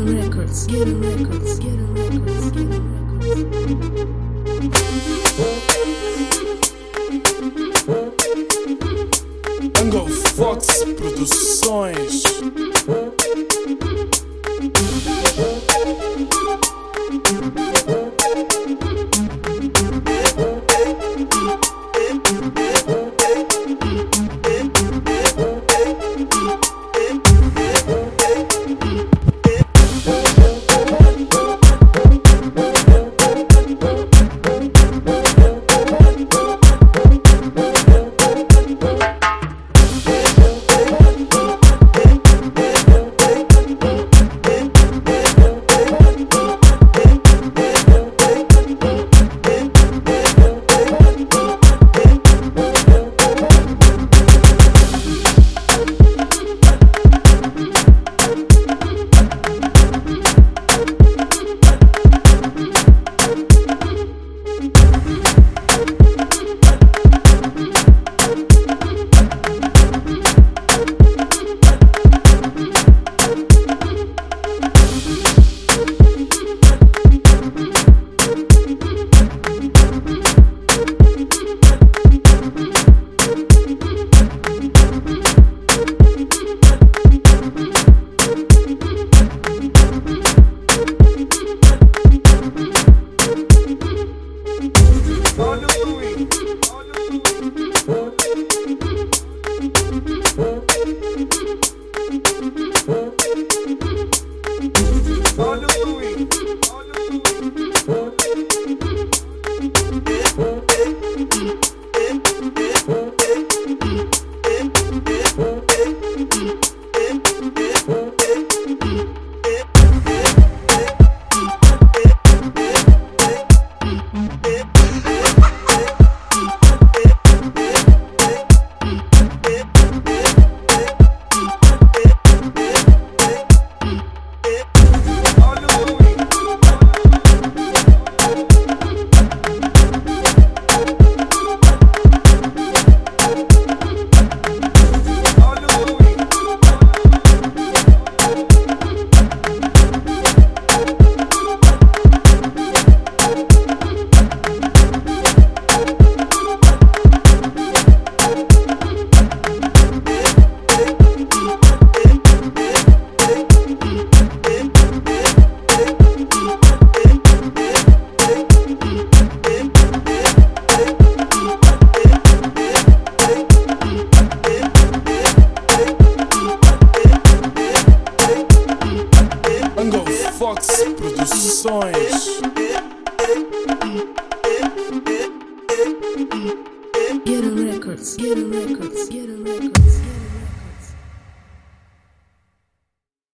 records, get a records, records, records. Fox Produções. Yeah. Fox Produções. Get a records, get a records, get a records.